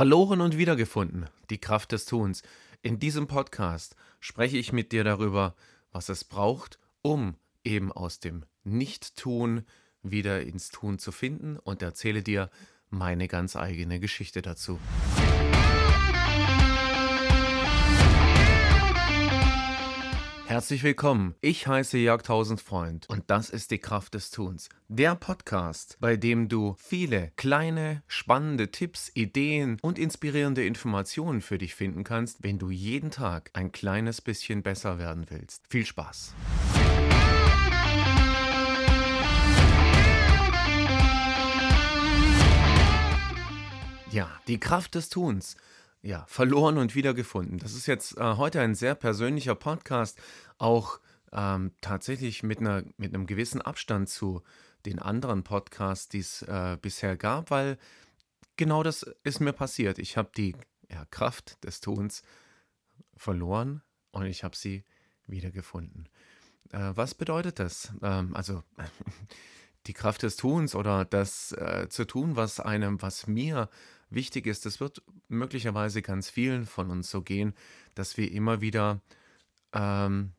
Verloren und wiedergefunden, die Kraft des Tuns. In diesem Podcast spreche ich mit dir darüber, was es braucht, um eben aus dem Nicht-Tun wieder ins Tun zu finden und erzähle dir meine ganz eigene Geschichte dazu. Herzlich willkommen. Ich heiße Jörg Tausendfreund und das ist die Kraft des Tuns. Der Podcast, bei dem du viele kleine, spannende Tipps, Ideen und inspirierende Informationen für dich finden kannst, wenn du jeden Tag ein kleines bisschen besser werden willst. Viel Spaß. Ja, die Kraft des Tuns ja, verloren und wiedergefunden. Das ist jetzt äh, heute ein sehr persönlicher Podcast, auch ähm, tatsächlich mit, einer, mit einem gewissen Abstand zu den anderen Podcasts, die es äh, bisher gab, weil genau das ist mir passiert. Ich habe die ja, Kraft des Tuns verloren und ich habe sie wiedergefunden. Äh, was bedeutet das? Ähm, also die Kraft des Tuns oder das äh, zu tun, was einem, was mir wichtig ist, es wird möglicherweise ganz vielen von uns so gehen, dass wir immer wieder, ähm,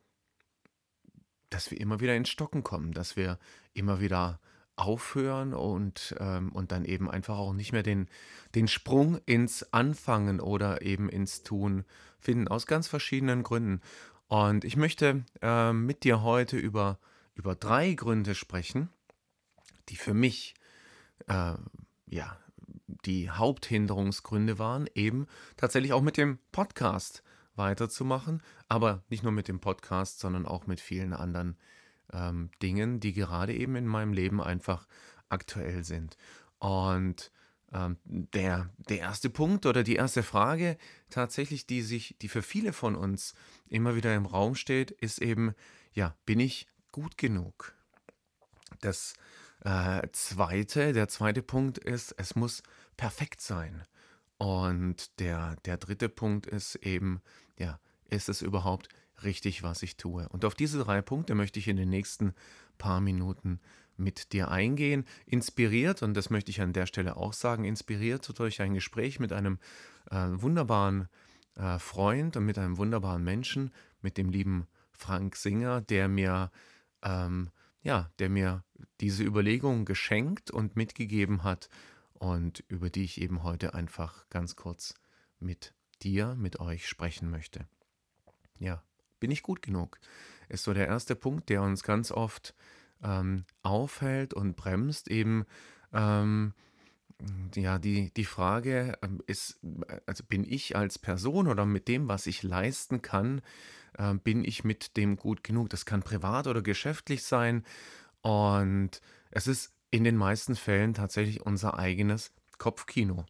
dass wir immer wieder ins Stocken kommen, dass wir immer wieder aufhören und, ähm, und dann eben einfach auch nicht mehr den, den Sprung ins Anfangen oder eben ins Tun finden, aus ganz verschiedenen Gründen. Und ich möchte äh, mit dir heute über, über drei Gründe sprechen, die für mich äh, ja, die Haupthinderungsgründe waren, eben tatsächlich auch mit dem Podcast weiterzumachen, aber nicht nur mit dem Podcast, sondern auch mit vielen anderen ähm, Dingen, die gerade eben in meinem Leben einfach aktuell sind. Und ähm, der, der erste Punkt oder die erste Frage tatsächlich, die sich, die für viele von uns immer wieder im Raum steht, ist eben, ja, bin ich gut genug? Das äh, zweite, der zweite Punkt ist, es muss perfekt sein. Und der, der dritte Punkt ist eben, ja, ist es überhaupt richtig, was ich tue? Und auf diese drei Punkte möchte ich in den nächsten paar Minuten mit dir eingehen. Inspiriert, und das möchte ich an der Stelle auch sagen, inspiriert durch ein Gespräch mit einem äh, wunderbaren äh, Freund und mit einem wunderbaren Menschen, mit dem lieben Frank Singer, der mir ähm, ja, der mir diese Überlegung geschenkt und mitgegeben hat und über die ich eben heute einfach ganz kurz mit dir, mit euch sprechen möchte. Ja, bin ich gut genug? Ist so der erste Punkt, der uns ganz oft ähm, aufhält und bremst, eben ähm, ja, die, die Frage ähm, ist, also bin ich als Person oder mit dem, was ich leisten kann, äh, bin ich mit dem gut genug? Das kann privat oder geschäftlich sein. Und es ist in den meisten Fällen tatsächlich unser eigenes Kopfkino.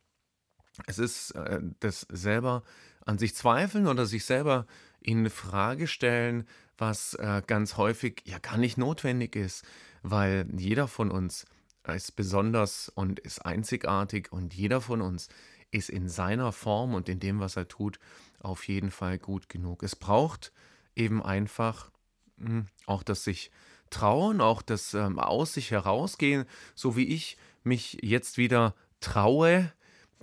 Es ist äh, das selber an sich zweifeln oder sich selber in Frage stellen, was äh, ganz häufig ja gar nicht notwendig ist, weil jeder von uns ist besonders und ist einzigartig und jeder von uns ist in seiner Form und in dem, was er tut, auf jeden Fall gut genug. Es braucht eben einfach hm, auch das sich trauen, auch das ähm, aus sich herausgehen, so wie ich mich jetzt wieder traue,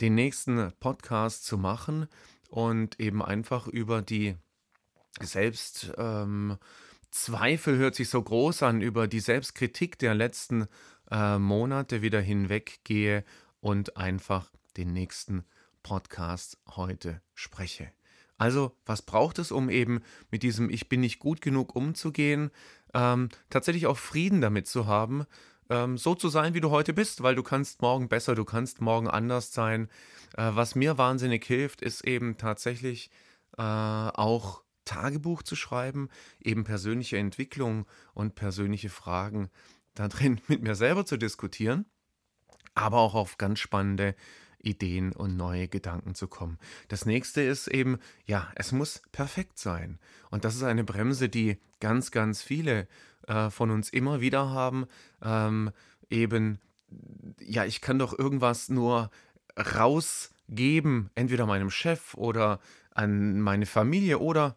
den nächsten Podcast zu machen und eben einfach über die Selbst ähm, Zweifel hört sich so groß an, über die Selbstkritik der letzten äh, Monate wieder hinweggehe und einfach den nächsten Podcast heute spreche. Also, was braucht es, um eben mit diesem Ich bin nicht gut genug umzugehen, ähm, tatsächlich auch Frieden damit zu haben, ähm, so zu sein, wie du heute bist, weil du kannst morgen besser, du kannst morgen anders sein. Äh, was mir wahnsinnig hilft, ist eben tatsächlich äh, auch Tagebuch zu schreiben, eben persönliche Entwicklung und persönliche Fragen da drin mit mir selber zu diskutieren, aber auch auf ganz spannende Ideen und neue Gedanken zu kommen. Das nächste ist eben, ja, es muss perfekt sein. Und das ist eine Bremse, die ganz, ganz viele äh, von uns immer wieder haben. Ähm, eben, ja, ich kann doch irgendwas nur rausgeben, entweder meinem Chef oder an meine Familie oder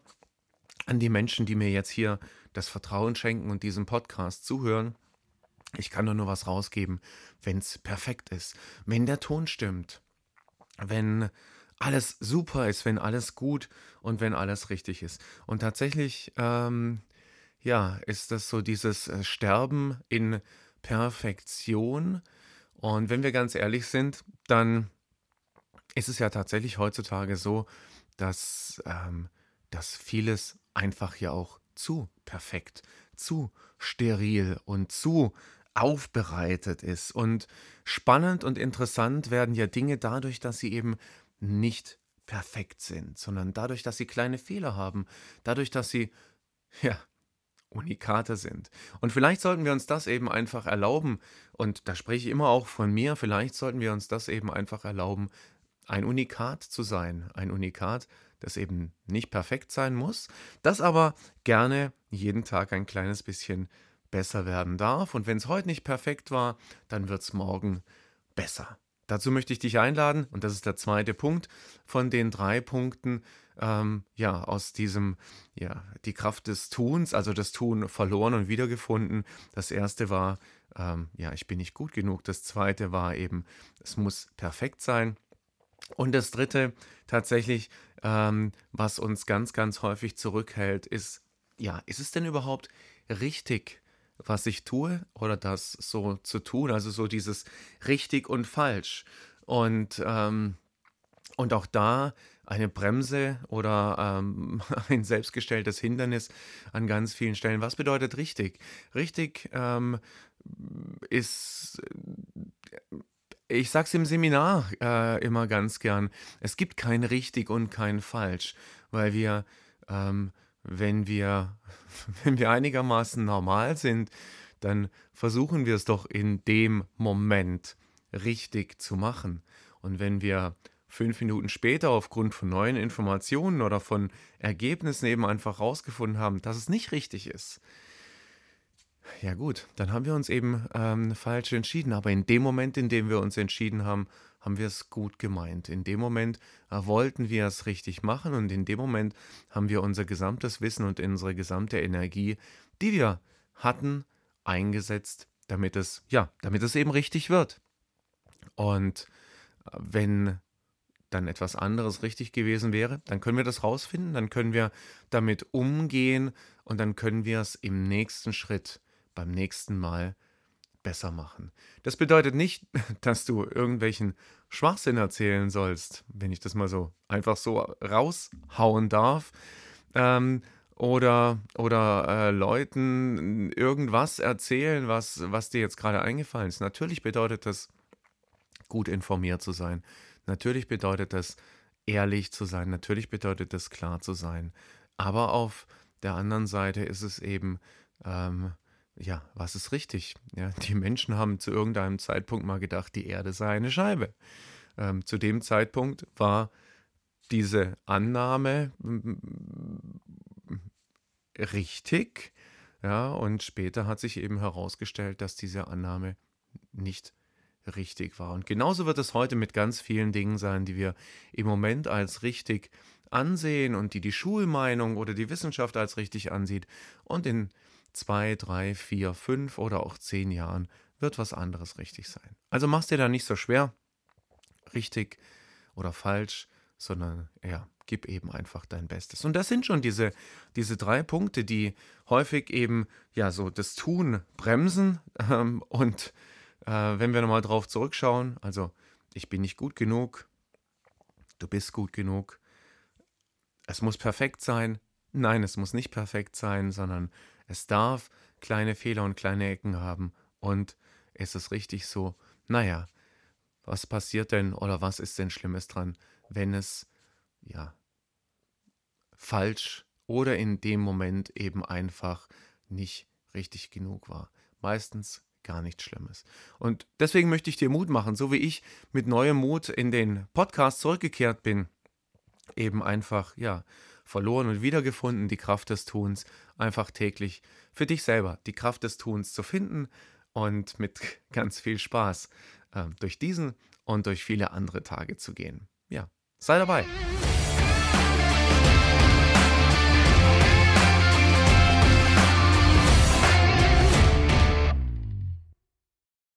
an die Menschen, die mir jetzt hier das Vertrauen schenken und diesem Podcast zuhören. Ich kann doch nur was rausgeben, wenn es perfekt ist. Wenn der Ton stimmt, wenn alles super ist, wenn alles gut und wenn alles richtig ist. Und tatsächlich, ähm, ja, ist das so dieses äh, Sterben in Perfektion. Und wenn wir ganz ehrlich sind, dann ist es ja tatsächlich heutzutage so, dass, ähm, dass vieles einfach ja auch zu perfekt, zu steril und zu aufbereitet ist. Und spannend und interessant werden ja Dinge dadurch, dass sie eben nicht perfekt sind, sondern dadurch, dass sie kleine Fehler haben, dadurch, dass sie, ja, Unikate sind. Und vielleicht sollten wir uns das eben einfach erlauben, und da spreche ich immer auch von mir, vielleicht sollten wir uns das eben einfach erlauben, ein Unikat zu sein. Ein Unikat, das eben nicht perfekt sein muss, das aber gerne jeden Tag ein kleines bisschen besser werden darf. Und wenn es heute nicht perfekt war, dann wird es morgen besser. Dazu möchte ich dich einladen, und das ist der zweite Punkt von den drei Punkten, ähm, ja, aus diesem, ja, die Kraft des Tuns, also das Tun verloren und wiedergefunden. Das erste war, ähm, ja, ich bin nicht gut genug. Das zweite war eben, es muss perfekt sein. Und das dritte, tatsächlich, ähm, was uns ganz, ganz häufig zurückhält, ist, ja, ist es denn überhaupt richtig, was ich tue oder das so zu tun? Also so dieses richtig und falsch. Und, ähm, und auch da eine Bremse oder ähm, ein selbstgestelltes Hindernis an ganz vielen Stellen. Was bedeutet richtig? Richtig ähm, ist ich sage es im Seminar äh, immer ganz gern, es gibt kein richtig und kein falsch, weil wir, ähm, wenn wir, wenn wir einigermaßen normal sind, dann versuchen wir es doch in dem Moment richtig zu machen. Und wenn wir fünf Minuten später aufgrund von neuen Informationen oder von Ergebnissen eben einfach rausgefunden haben, dass es nicht richtig ist, ja gut, dann haben wir uns eben ähm, falsch entschieden. Aber in dem Moment, in dem wir uns entschieden haben, haben wir es gut gemeint. In dem Moment äh, wollten wir es richtig machen und in dem Moment haben wir unser gesamtes Wissen und unsere gesamte Energie, die wir hatten, eingesetzt, damit es, ja, damit es eben richtig wird. Und äh, wenn dann etwas anderes richtig gewesen wäre, dann können wir das rausfinden, dann können wir damit umgehen und dann können wir es im nächsten Schritt beim nächsten Mal besser machen. Das bedeutet nicht, dass du irgendwelchen Schwachsinn erzählen sollst, wenn ich das mal so einfach so raushauen darf. Ähm, oder oder äh, Leuten irgendwas erzählen, was, was dir jetzt gerade eingefallen ist. Natürlich bedeutet das, gut informiert zu sein. Natürlich bedeutet das, ehrlich zu sein. Natürlich bedeutet das, klar zu sein. Aber auf der anderen Seite ist es eben ähm, ja, was ist richtig? Ja, die Menschen haben zu irgendeinem Zeitpunkt mal gedacht, die Erde sei eine Scheibe. Ähm, zu dem Zeitpunkt war diese Annahme richtig, ja, und später hat sich eben herausgestellt, dass diese Annahme nicht richtig war. Und genauso wird es heute mit ganz vielen Dingen sein, die wir im Moment als richtig ansehen und die die Schulmeinung oder die Wissenschaft als richtig ansieht. Und in zwei, drei, vier, fünf oder auch zehn Jahren wird was anderes richtig sein. Also mach's dir da nicht so schwer, richtig oder falsch, sondern ja, gib eben einfach dein Bestes. Und das sind schon diese, diese drei Punkte, die häufig eben ja so das Tun bremsen. Ähm, und äh, wenn wir nochmal drauf zurückschauen, also ich bin nicht gut genug, du bist gut genug, es muss perfekt sein. Nein, es muss nicht perfekt sein, sondern es darf kleine Fehler und kleine Ecken haben. Und ist es richtig so? Naja, was passiert denn oder was ist denn Schlimmes dran, wenn es ja falsch oder in dem Moment eben einfach nicht richtig genug war? Meistens gar nichts Schlimmes. Und deswegen möchte ich dir Mut machen, so wie ich mit neuem Mut in den Podcast zurückgekehrt bin, eben einfach, ja, verloren und wiedergefunden, die Kraft des Tuns, einfach täglich für dich selber die Kraft des Tuns zu finden und mit ganz viel Spaß äh, durch diesen und durch viele andere Tage zu gehen. Ja, sei dabei.